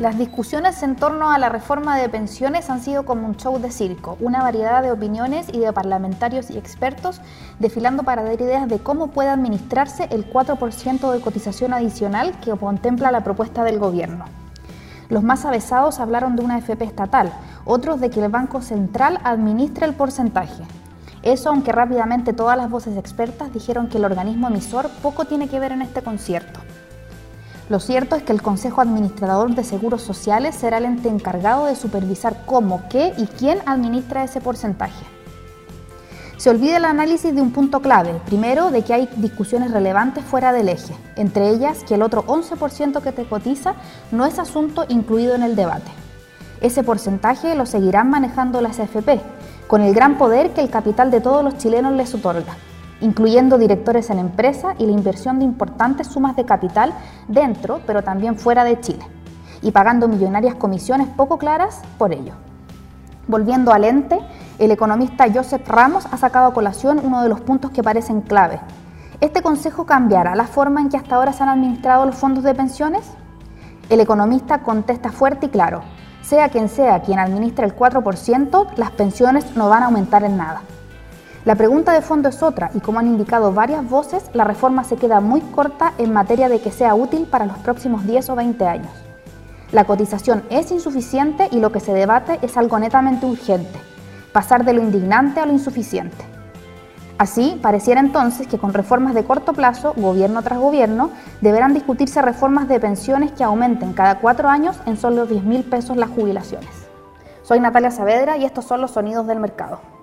Las discusiones en torno a la reforma de pensiones han sido como un show de circo, una variedad de opiniones y de parlamentarios y expertos desfilando para dar ideas de cómo puede administrarse el 4% de cotización adicional que contempla la propuesta del gobierno. Los más avesados hablaron de una FP estatal, otros de que el Banco Central administre el porcentaje. Eso aunque rápidamente todas las voces expertas dijeron que el organismo emisor poco tiene que ver en este concierto. Lo cierto es que el Consejo Administrador de Seguros Sociales será el ente encargado de supervisar cómo, qué y quién administra ese porcentaje. Se olvida el análisis de un punto clave, primero de que hay discusiones relevantes fuera del eje, entre ellas que el otro 11% que te cotiza no es asunto incluido en el debate. Ese porcentaje lo seguirán manejando las AFP, con el gran poder que el capital de todos los chilenos les otorga incluyendo directores en empresa y la inversión de importantes sumas de capital dentro, pero también fuera de Chile, y pagando millonarias comisiones poco claras por ello. Volviendo al ente, el economista Joseph Ramos ha sacado a colación uno de los puntos que parecen clave. ¿Este consejo cambiará la forma en que hasta ahora se han administrado los fondos de pensiones? El economista contesta fuerte y claro, sea quien sea quien administre el 4%, las pensiones no van a aumentar en nada. La pregunta de fondo es otra y como han indicado varias voces, la reforma se queda muy corta en materia de que sea útil para los próximos 10 o 20 años. La cotización es insuficiente y lo que se debate es algo netamente urgente, pasar de lo indignante a lo insuficiente. Así, pareciera entonces que con reformas de corto plazo, gobierno tras gobierno, deberán discutirse reformas de pensiones que aumenten cada cuatro años en solo 10 mil pesos las jubilaciones. Soy Natalia Saavedra y estos son los sonidos del mercado.